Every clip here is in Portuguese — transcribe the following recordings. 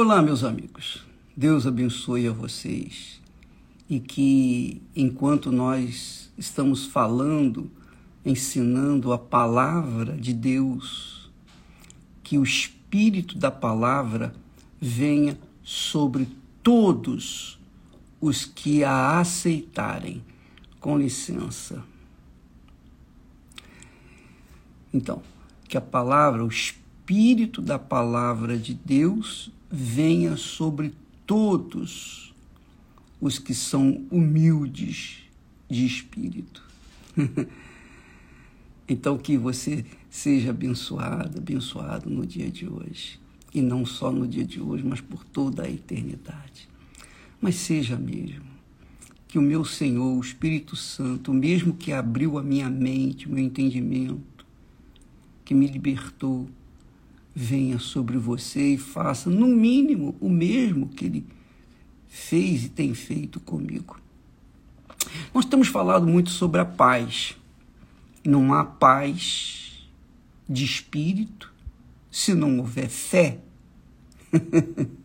Olá, meus amigos. Deus abençoe a vocês e que enquanto nós estamos falando, ensinando a palavra de Deus, que o espírito da palavra venha sobre todos os que a aceitarem. Com licença. Então, que a palavra, o espírito da palavra de Deus venha sobre todos os que são humildes de espírito. então, que você seja abençoado, abençoado no dia de hoje. E não só no dia de hoje, mas por toda a eternidade. Mas seja mesmo. Que o meu Senhor, o Espírito Santo, mesmo que abriu a minha mente, o meu entendimento, que me libertou, venha sobre você e faça, no mínimo, o mesmo que ele fez e tem feito comigo. Nós temos falado muito sobre a paz. Não há paz de espírito se não houver fé.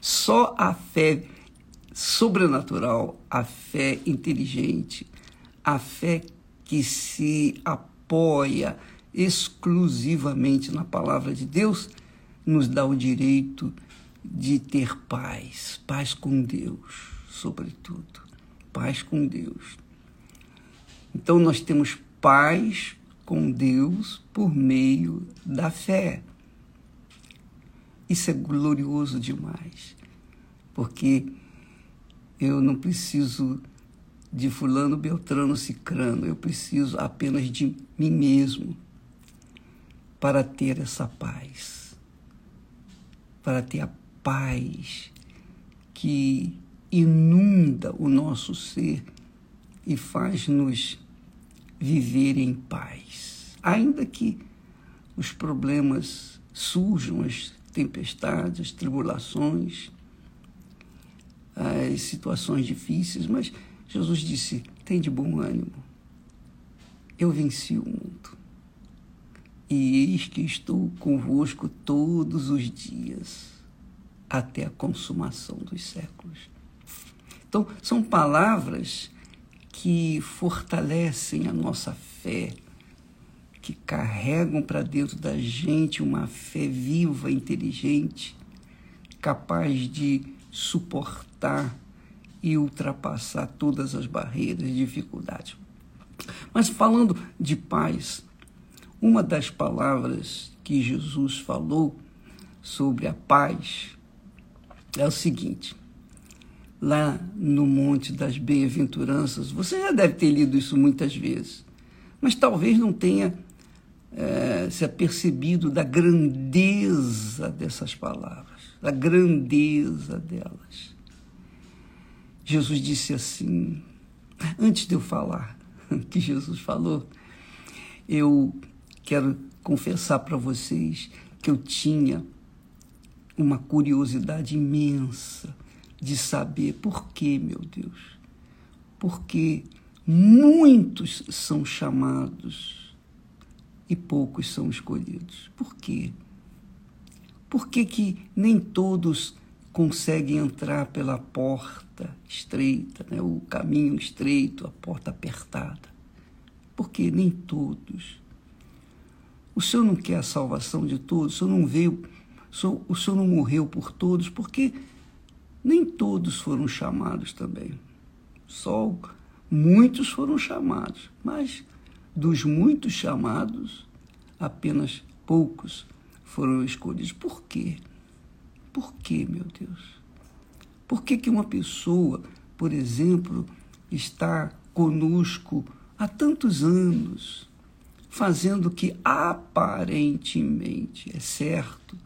Só a fé sobrenatural, a fé inteligente, a fé que se apoia exclusivamente na palavra de Deus, nos dá o direito de ter paz, paz com Deus, sobretudo, paz com Deus. Então nós temos paz com Deus por meio da fé. Isso é glorioso demais, porque eu não preciso de fulano, beltrano, cicrano, eu preciso apenas de mim mesmo para ter essa paz, para ter a paz que inunda o nosso ser e faz-nos viver em paz. Ainda que os problemas surjam, as tempestades, as tribulações, as situações difíceis, mas Jesus disse: tem de bom ânimo. Eu venci o mundo e eis que estou convosco todos os dias, até a consumação dos séculos. Então, são palavras que fortalecem a nossa fé, que carregam para dentro da gente uma fé viva, inteligente, capaz de suportar e ultrapassar todas as barreiras e dificuldades. Mas falando de paz, uma das palavras que Jesus falou sobre a paz é o seguinte: lá no Monte das Bem-aventuranças, você já deve ter lido isso muitas vezes, mas talvez não tenha é, se apercebido da grandeza dessas palavras, da grandeza delas. Jesus disse assim, antes de eu falar que Jesus falou, eu quero confessar para vocês que eu tinha uma curiosidade imensa de saber por que, meu Deus, porque muitos são chamados e poucos são escolhidos. Por quê? Por que, que nem todos conseguem entrar pela porta estreita, né? o caminho estreito, a porta apertada? Porque nem todos o Senhor não quer a salvação de todos, o Senhor não veio, o Senhor não morreu por todos, porque nem todos foram chamados também. Só muitos foram chamados, mas dos muitos chamados, apenas poucos foram escolhidos. Por quê? Por quê, meu Deus? Por que, que uma pessoa, por exemplo, está conosco há tantos anos? Fazendo o que aparentemente é certo,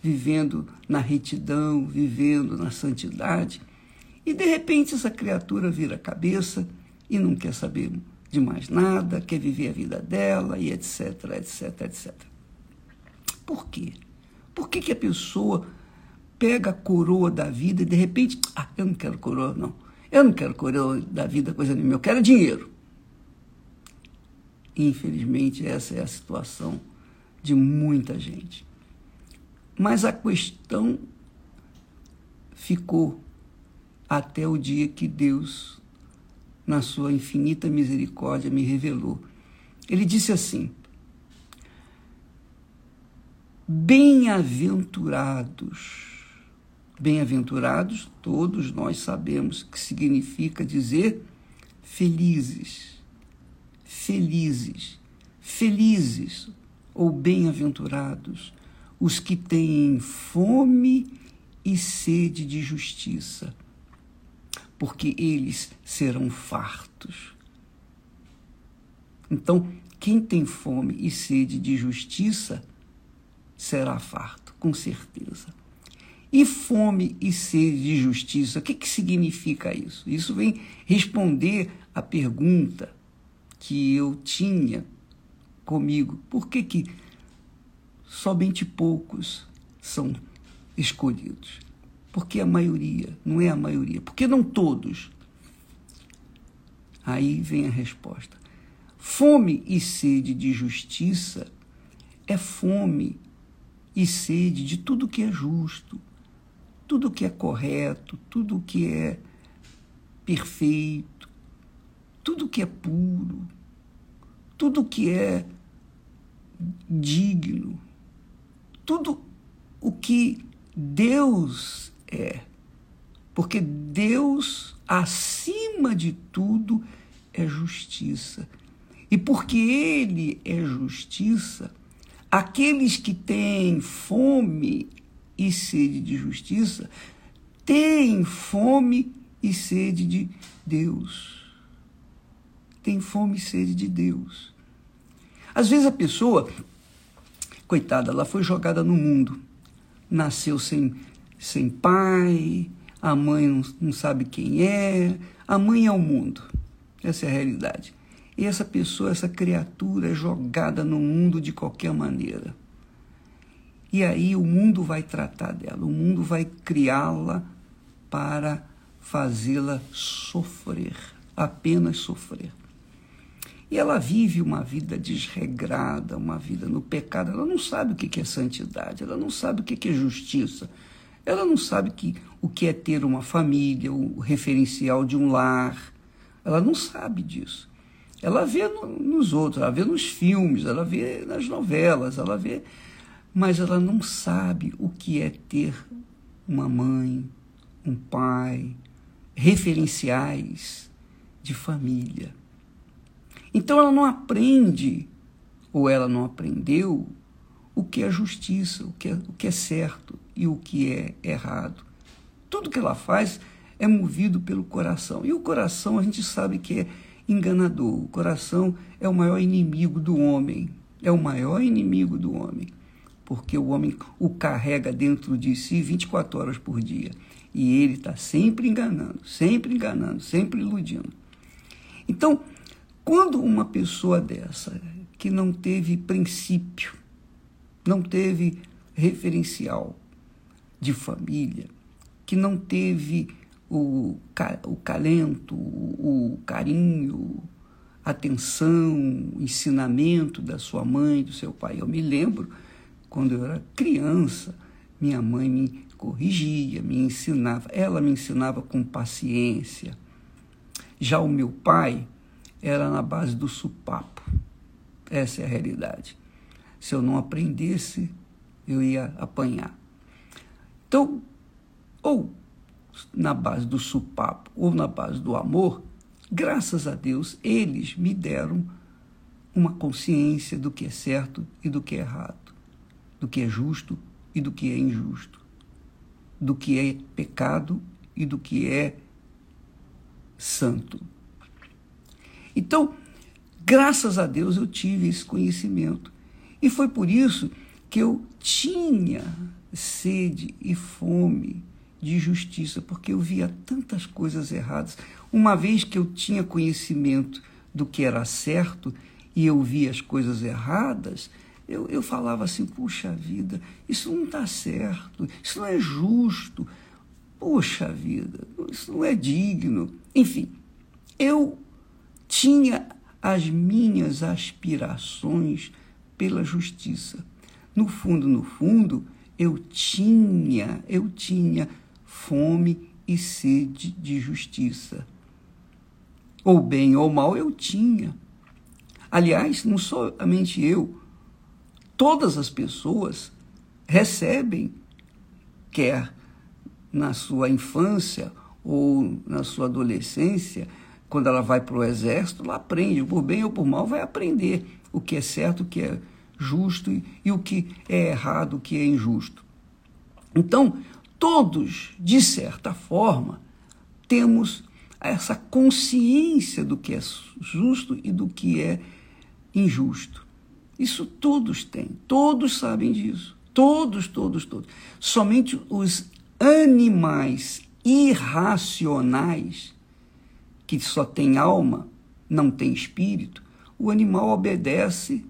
vivendo na retidão, vivendo na santidade, e de repente essa criatura vira a cabeça e não quer saber de mais nada, quer viver a vida dela e etc, etc, etc. Por quê? Por que, que a pessoa pega a coroa da vida e de repente, ah, eu não quero coroa, não. Eu não quero coroa da vida, coisa nenhuma, eu quero dinheiro. Infelizmente, essa é a situação de muita gente. Mas a questão ficou até o dia que Deus, na sua infinita misericórdia, me revelou. Ele disse assim: Bem-aventurados. Bem-aventurados, todos nós sabemos que significa dizer felizes, felizes, felizes ou bem-aventurados os que têm fome e sede de justiça, porque eles serão fartos. Então, quem tem fome e sede de justiça será farto, com certeza. E fome e sede de justiça, o que, que significa isso? Isso vem responder a pergunta que eu tinha comigo. Por que, que somente poucos são escolhidos? Porque a maioria, não é a maioria, porque não todos. Aí vem a resposta. Fome e sede de justiça é fome e sede de tudo que é justo, tudo que é correto, tudo que é perfeito, tudo que é puro, tudo que é digno, tudo o que Deus é. Porque Deus, acima de tudo, é justiça. E porque Ele é justiça, aqueles que têm fome e sede de justiça têm fome e sede de Deus. Tem fome e sede de Deus. Às vezes a pessoa, coitada, ela foi jogada no mundo, nasceu sem, sem pai, a mãe não, não sabe quem é, a mãe é o mundo. Essa é a realidade. E essa pessoa, essa criatura é jogada no mundo de qualquer maneira. E aí o mundo vai tratar dela, o mundo vai criá-la para fazê-la sofrer, apenas sofrer. E ela vive uma vida desregrada, uma vida no pecado. Ela não sabe o que é santidade, ela não sabe o que é justiça, ela não sabe que, o que é ter uma família, o referencial de um lar. Ela não sabe disso. Ela vê no, nos outros, ela vê nos filmes, ela vê nas novelas, ela vê. Mas ela não sabe o que é ter uma mãe, um pai, referenciais de família. Então ela não aprende, ou ela não aprendeu, o que é justiça, o que é, o que é certo e o que é errado. Tudo que ela faz é movido pelo coração. E o coração a gente sabe que é enganador. O coração é o maior inimigo do homem. É o maior inimigo do homem. Porque o homem o carrega dentro de si 24 horas por dia. E ele está sempre enganando, sempre enganando, sempre iludindo. Então, quando uma pessoa dessa, que não teve princípio, não teve referencial de família, que não teve o, o calento, o carinho, atenção, ensinamento da sua mãe, do seu pai. Eu me lembro, quando eu era criança, minha mãe me corrigia, me ensinava, ela me ensinava com paciência. Já o meu pai, era na base do supapo. Essa é a realidade. Se eu não aprendesse, eu ia apanhar. Então, ou na base do supapo ou na base do amor, graças a Deus, eles me deram uma consciência do que é certo e do que é errado, do que é justo e do que é injusto, do que é pecado e do que é santo. Então, graças a Deus eu tive esse conhecimento. E foi por isso que eu tinha sede e fome de justiça, porque eu via tantas coisas erradas. Uma vez que eu tinha conhecimento do que era certo e eu via as coisas erradas, eu, eu falava assim: puxa vida, isso não está certo, isso não é justo, puxa vida, isso não é digno. Enfim, eu tinha as minhas aspirações pela justiça. No fundo, no fundo, eu tinha, eu tinha fome e sede de justiça. Ou bem ou mal, eu tinha. Aliás, não somente eu, todas as pessoas recebem, quer na sua infância ou na sua adolescência, quando ela vai para o exército, ela aprende, por bem ou por mal, vai aprender o que é certo, o que é justo e, e o que é errado, o que é injusto. Então, todos, de certa forma, temos essa consciência do que é justo e do que é injusto. Isso todos têm, todos sabem disso. Todos, todos, todos. Somente os animais irracionais, que só têm alma, não têm espírito, o animal obedece,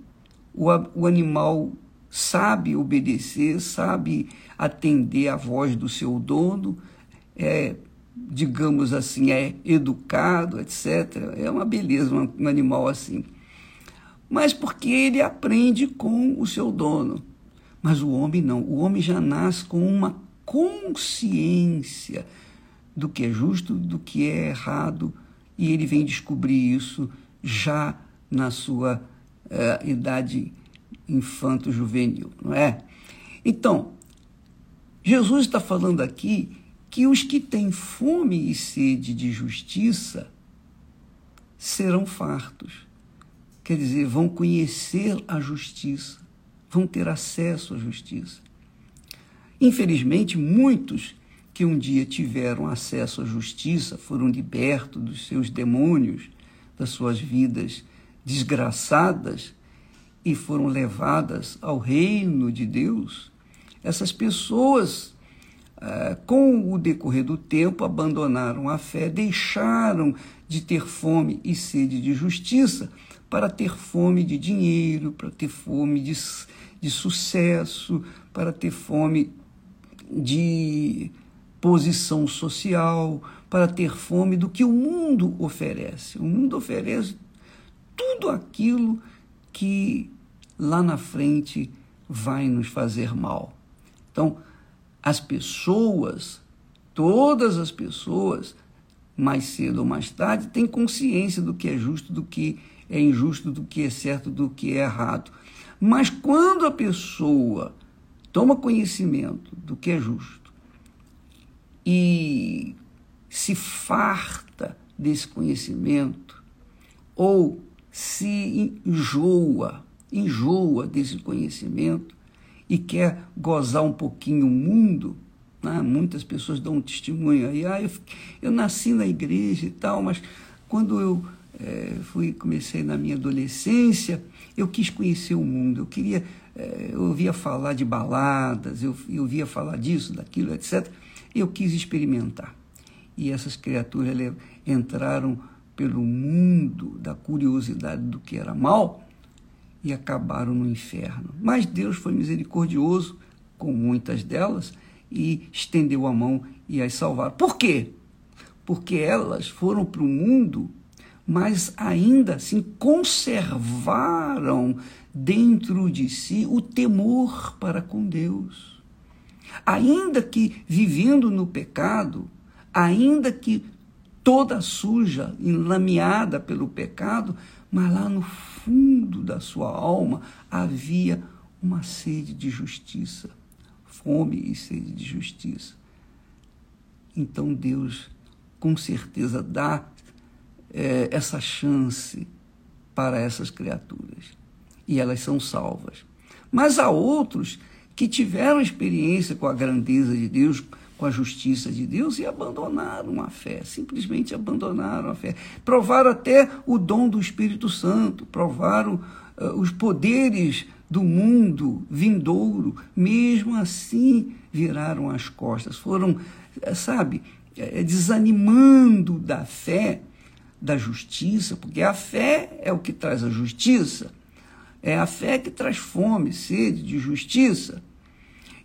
o, o animal sabe obedecer, sabe atender à voz do seu dono, é, digamos assim, é educado, etc. É uma beleza um animal assim. Mas porque ele aprende com o seu dono. Mas o homem não. O homem já nasce com uma consciência do que é justo, do que é errado, e ele vem descobrir isso já na sua uh, idade infanto-juvenil, não é? Então, Jesus está falando aqui que os que têm fome e sede de justiça serão fartos. Quer dizer, vão conhecer a justiça, vão ter acesso à justiça. Infelizmente, muitos que um dia tiveram acesso à justiça foram libertos dos seus demônios, das suas vidas desgraçadas e foram levadas ao reino de Deus. Essas pessoas, ah, com o decorrer do tempo, abandonaram a fé, deixaram de ter fome e sede de justiça para ter fome de dinheiro, para ter fome de, de sucesso, para ter fome de posição social, para ter fome do que o mundo oferece. O mundo oferece tudo aquilo que lá na frente vai nos fazer mal. Então, as pessoas, todas as pessoas, mais cedo ou mais tarde, têm consciência do que é justo, do que é injusto, do que é certo, do que é errado. Mas quando a pessoa toma conhecimento do que é justo e se farta desse conhecimento, ou se enjoa, enjoa desse conhecimento e quer gozar um pouquinho o mundo, né? muitas pessoas dão um testemunho aí, ah, eu, eu nasci na igreja e tal, mas quando eu é, fui comecei na minha adolescência, eu quis conhecer o mundo, eu queria eu ouvia falar de baladas, eu, eu ouvia falar disso, daquilo, etc. Eu quis experimentar. E essas criaturas entraram pelo mundo da curiosidade do que era mal e acabaram no inferno. Mas Deus foi misericordioso com muitas delas e estendeu a mão e as salvaram. Por quê? Porque elas foram para o mundo, mas ainda assim conservaram dentro de si o temor para com Deus. Ainda que vivendo no pecado, ainda que toda suja, enlameada pelo pecado, mas lá no fundo da sua alma havia uma sede de justiça, fome e sede de justiça. Então Deus, com certeza, dá é, essa chance para essas criaturas e elas são salvas. Mas há outros que tiveram experiência com a grandeza de Deus, com a justiça de Deus e abandonaram a fé, simplesmente abandonaram a fé. Provaram até o dom do Espírito Santo, provaram uh, os poderes do mundo vindouro, mesmo assim viraram as costas, foram, eh, sabe, eh, desanimando da fé, da justiça, porque a fé é o que traz a justiça. É a fé que traz fome, sede de justiça.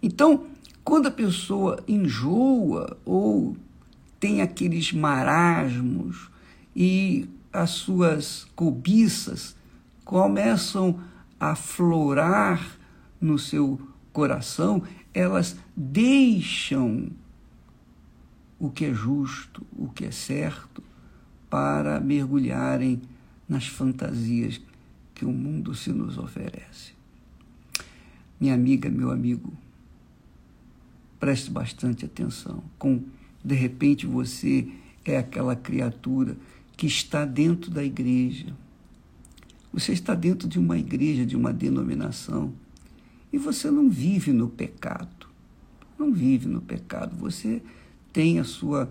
Então, quando a pessoa enjoa ou tem aqueles marasmos e as suas cobiças começam a florar no seu coração, elas deixam o que é justo, o que é certo, para mergulharem nas fantasias que o mundo se nos oferece. Minha amiga, meu amigo, preste bastante atenção. Com de repente você é aquela criatura que está dentro da igreja. Você está dentro de uma igreja, de uma denominação, e você não vive no pecado. Não vive no pecado. Você tem a sua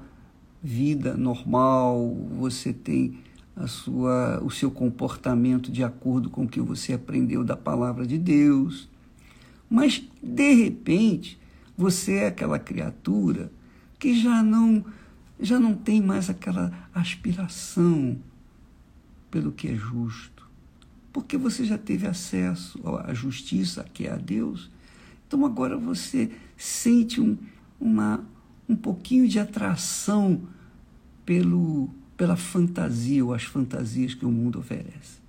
vida normal, você tem a sua, o seu comportamento de acordo com o que você aprendeu da palavra de Deus. Mas, de repente, você é aquela criatura que já não, já não tem mais aquela aspiração pelo que é justo, porque você já teve acesso à justiça, que é a Deus. Então agora você sente um, uma, um pouquinho de atração pelo pela fantasia ou as fantasias que o mundo oferece.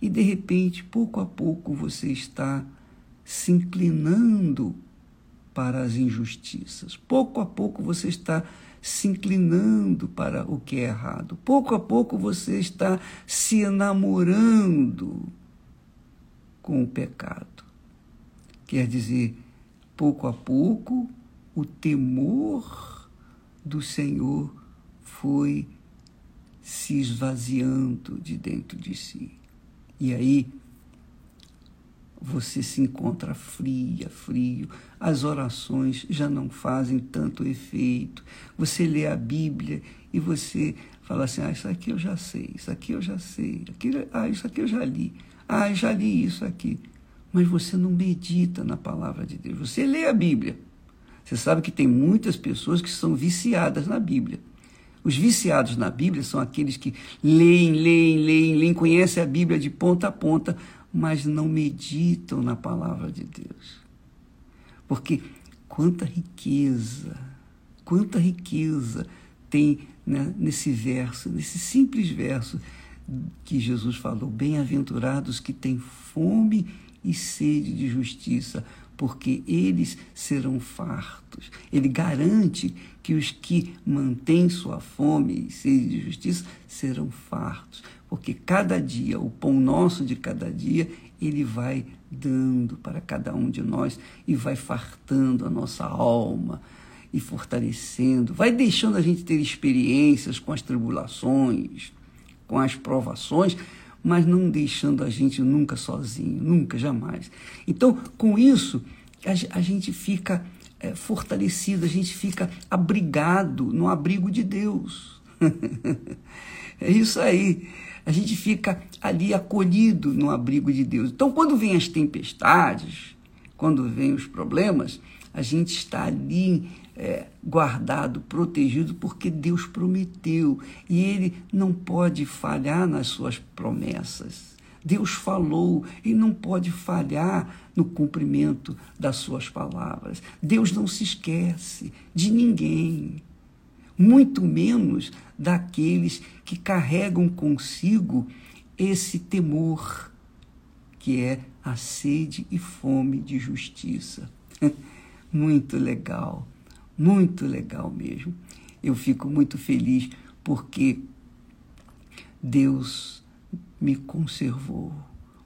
E de repente, pouco a pouco, você está se inclinando para as injustiças. Pouco a pouco você está se inclinando para o que é errado. Pouco a pouco você está se enamorando com o pecado. Quer dizer, pouco a pouco, o temor do Senhor foi se esvaziando de dentro de si. E aí você se encontra fria, frio, as orações já não fazem tanto efeito. Você lê a Bíblia e você fala assim: ah, isso aqui eu já sei, isso aqui eu já sei, aquilo, ah, isso aqui eu já li, ah, já li isso aqui. Mas você não medita na palavra de Deus. Você lê a Bíblia. Você sabe que tem muitas pessoas que são viciadas na Bíblia. Os viciados na Bíblia são aqueles que leem, leem, leem, leem, conhecem a Bíblia de ponta a ponta, mas não meditam na palavra de Deus. Porque quanta riqueza, quanta riqueza tem né, nesse verso, nesse simples verso que Jesus falou: Bem-aventurados que têm fome e sede de justiça, porque eles serão fartos. Ele garante que os que mantêm sua fome e sede de justiça serão fartos, porque cada dia, o pão nosso de cada dia, ele vai dando para cada um de nós e vai fartando a nossa alma e fortalecendo, vai deixando a gente ter experiências com as tribulações, com as provações, mas não deixando a gente nunca sozinho, nunca, jamais. Então, com isso, a, gente fica é, fortalecido, a gente fica abrigado no abrigo de Deus. é isso aí. A gente fica ali acolhido no abrigo de Deus. Então, quando vem as tempestades, quando vem os problemas, a gente está ali é, guardado, protegido, porque Deus prometeu e Ele não pode falhar nas suas promessas. Deus falou e não pode falhar no cumprimento das suas palavras. Deus não se esquece de ninguém, muito menos daqueles que carregam consigo esse temor, que é a sede e fome de justiça. Muito legal, muito legal mesmo. Eu fico muito feliz porque Deus me conservou,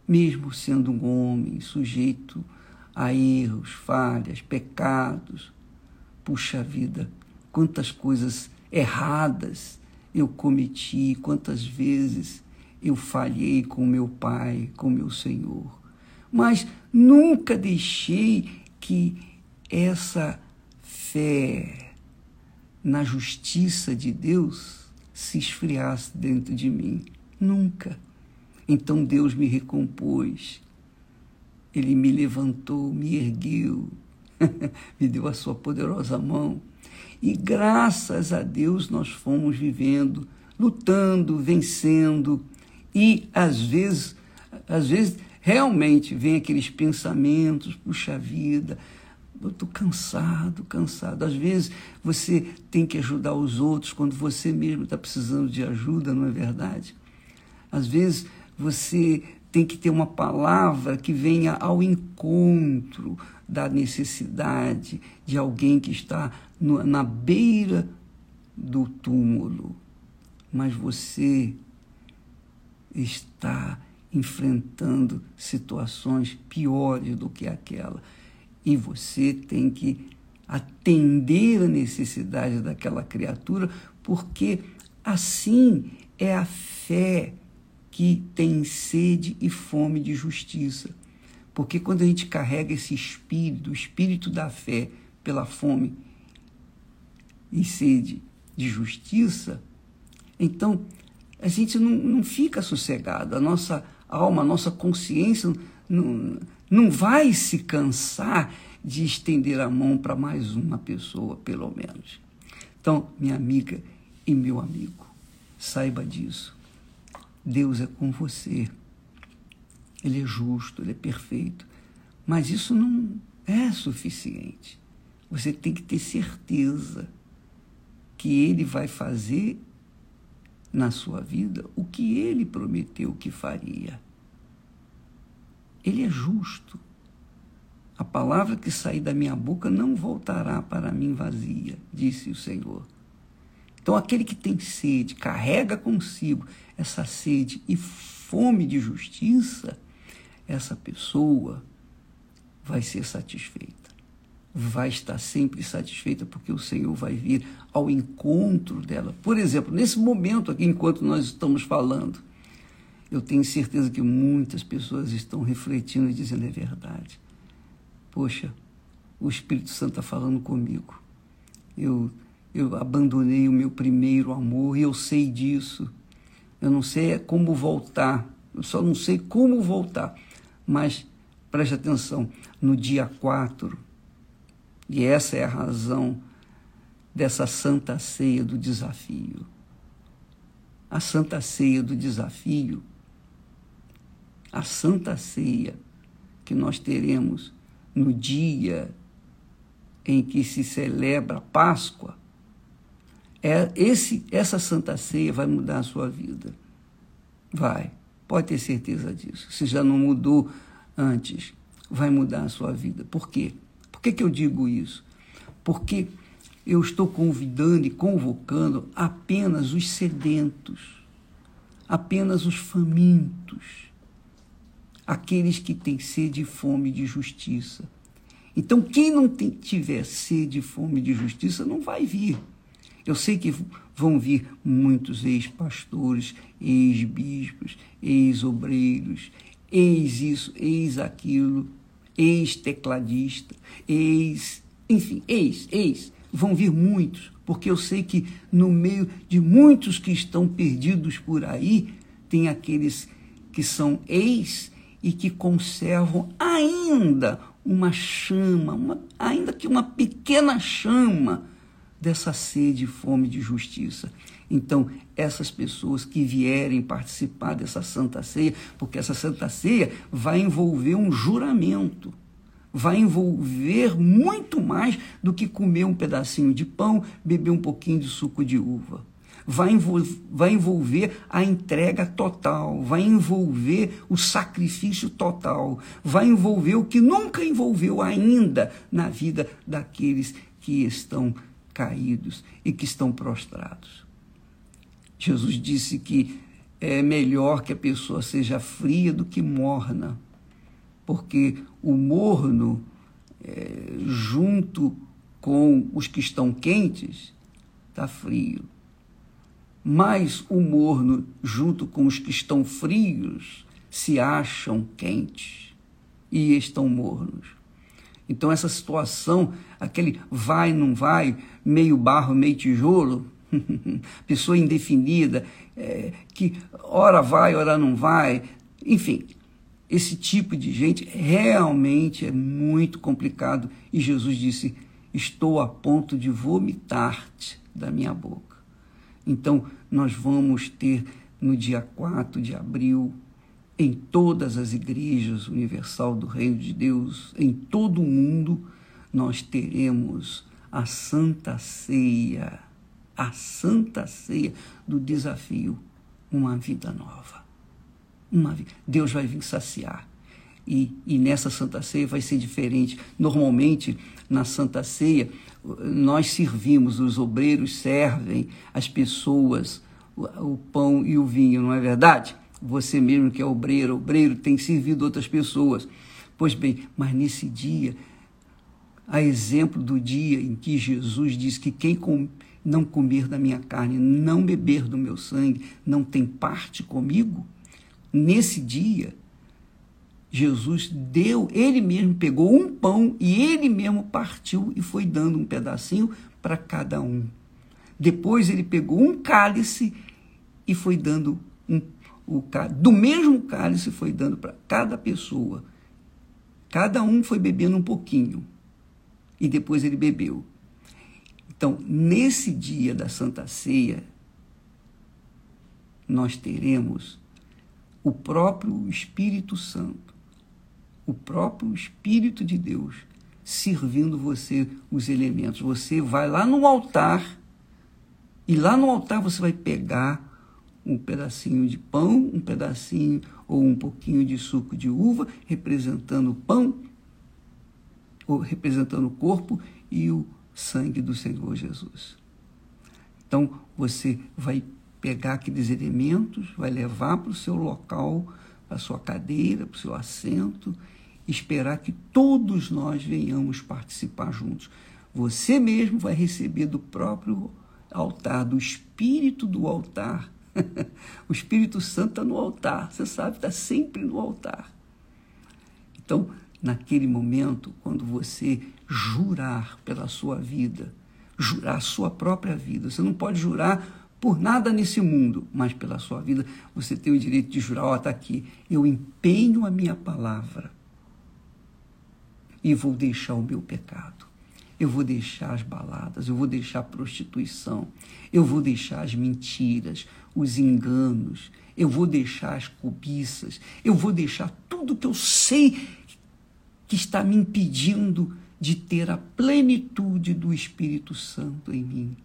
mesmo sendo um homem sujeito a erros, falhas, pecados. Puxa vida, quantas coisas erradas eu cometi, quantas vezes eu falhei com meu Pai, com meu Senhor. Mas nunca deixei que essa fé na justiça de Deus se esfriasse dentro de mim. Nunca. Então Deus me recompôs. Ele me levantou, me ergueu, me deu a sua poderosa mão. E graças a Deus nós fomos vivendo, lutando, vencendo. E às vezes, às vezes realmente vem aqueles pensamentos, puxa vida, eu estou cansado, cansado. Às vezes você tem que ajudar os outros quando você mesmo está precisando de ajuda, não é verdade? Às vezes você tem que ter uma palavra que venha ao encontro da necessidade de alguém que está no, na beira do túmulo, mas você está enfrentando situações piores do que aquela. E você tem que atender a necessidade daquela criatura, porque assim é a fé que tem sede e fome de justiça. Porque quando a gente carrega esse espírito, o espírito da fé, pela fome e sede de justiça, então a gente não, não fica sossegado, a nossa alma, a nossa consciência não, não vai se cansar de estender a mão para mais uma pessoa, pelo menos. Então, minha amiga e meu amigo, saiba disso. Deus é com você. Ele é justo, ele é perfeito. Mas isso não é suficiente. Você tem que ter certeza que ele vai fazer na sua vida o que ele prometeu que faria. Ele é justo. A palavra que sair da minha boca não voltará para mim vazia, disse o Senhor. Então, aquele que tem sede, carrega consigo essa sede e fome de justiça, essa pessoa vai ser satisfeita. Vai estar sempre satisfeita porque o Senhor vai vir ao encontro dela. Por exemplo, nesse momento aqui, enquanto nós estamos falando, eu tenho certeza que muitas pessoas estão refletindo e dizendo é verdade. Poxa, o Espírito Santo está falando comigo. Eu, eu abandonei o meu primeiro amor e eu sei disso. Eu não sei como voltar. Eu só não sei como voltar. Mas preste atenção, no dia 4, e essa é a razão dessa santa ceia do desafio. A santa ceia do desafio a Santa Ceia que nós teremos no dia em que se celebra a Páscoa, é esse, essa Santa Ceia vai mudar a sua vida. Vai, pode ter certeza disso. Se já não mudou antes, vai mudar a sua vida. Por quê? Por que, que eu digo isso? Porque eu estou convidando e convocando apenas os sedentos, apenas os famintos aqueles que têm sede e fome de justiça. Então, quem não tem, tiver sede e fome de justiça não vai vir. Eu sei que vão vir muitos ex-pastores, ex-bispos, ex-obreiros, ex-isso, ex-aquilo, ex-tecladista, ex. Enfim, ex, ex. Vão vir muitos, porque eu sei que no meio de muitos que estão perdidos por aí, tem aqueles que são ex e que conservam ainda uma chama, uma, ainda que uma pequena chama dessa sede e fome de justiça. Então, essas pessoas que vierem participar dessa Santa Ceia, porque essa Santa Ceia vai envolver um juramento, vai envolver muito mais do que comer um pedacinho de pão, beber um pouquinho de suco de uva vai envolver, vai envolver a entrega total, vai envolver o sacrifício total, vai envolver o que nunca envolveu ainda na vida daqueles que estão caídos e que estão prostrados. Jesus disse que é melhor que a pessoa seja fria do que morna, porque o morno, é, junto com os que estão quentes, está frio mas o morno, junto com os que estão frios, se acham quentes e estão mornos. Então, essa situação, aquele vai, não vai, meio barro, meio tijolo, pessoa indefinida, é, que ora vai, ora não vai, enfim, esse tipo de gente realmente é muito complicado. E Jesus disse: Estou a ponto de vomitar-te da minha boca. Então, nós vamos ter no dia 4 de abril, em todas as igrejas universal do Reino de Deus, em todo o mundo, nós teremos a Santa Ceia, a Santa Ceia do desafio, uma vida nova. Uma, Deus vai vir saciar. E, e nessa Santa Ceia vai ser diferente. Normalmente, na Santa Ceia, nós servimos, os obreiros servem as pessoas o, pão e o vinho, não é verdade? Você mesmo que é obreiro, obreiro tem servido outras pessoas. Pois bem, mas nesse dia, a exemplo do dia em que Jesus diz que quem com, não comer da minha carne, não beber do meu sangue, não tem parte comigo, nesse dia, Jesus deu, ele mesmo pegou um pão e ele mesmo partiu e foi dando um pedacinho para cada um. Depois ele pegou um cálice e foi dando um, o do mesmo cálice foi dando para cada pessoa. Cada um foi bebendo um pouquinho e depois ele bebeu. Então, nesse dia da Santa Ceia, nós teremos o próprio Espírito Santo o próprio Espírito de Deus servindo você os elementos. Você vai lá no altar e lá no altar você vai pegar um pedacinho de pão, um pedacinho ou um pouquinho de suco de uva, representando o pão, ou representando o corpo e o sangue do Senhor Jesus. Então você vai pegar aqueles elementos, vai levar para o seu local, para a sua cadeira, para o seu assento esperar que todos nós venhamos participar juntos. Você mesmo vai receber do próprio altar, do espírito do altar. o Espírito Santo está no altar, você sabe, está sempre no altar. Então, naquele momento, quando você jurar pela sua vida, jurar a sua própria vida, você não pode jurar por nada nesse mundo, mas pela sua vida, você tem o direito de jurar, ó, oh, está aqui, eu empenho a minha palavra e vou deixar o meu pecado. Eu vou deixar as baladas, eu vou deixar a prostituição, eu vou deixar as mentiras, os enganos, eu vou deixar as cobiças, eu vou deixar tudo que eu sei que está me impedindo de ter a plenitude do Espírito Santo em mim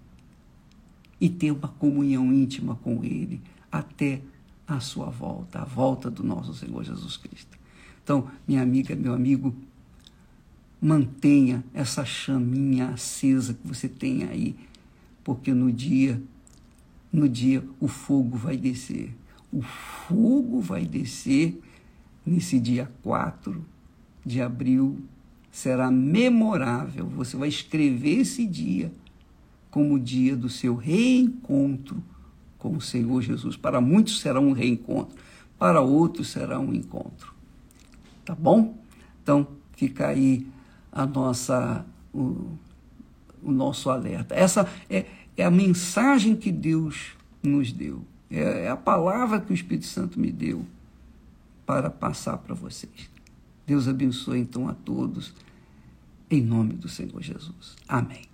e ter uma comunhão íntima com Ele até a sua volta, a volta do nosso Senhor Jesus Cristo. Então, minha amiga, meu amigo, mantenha essa chaminha acesa que você tem aí, porque no dia, no dia o fogo vai descer. O fogo vai descer nesse dia 4 de abril. Será memorável. Você vai escrever esse dia como o dia do seu reencontro com o Senhor Jesus. Para muitos será um reencontro, para outros será um encontro. Tá bom? Então, fica aí a nossa, o, o nosso alerta. Essa é, é a mensagem que Deus nos deu. É, é a palavra que o Espírito Santo me deu para passar para vocês. Deus abençoe então a todos, em nome do Senhor Jesus. Amém.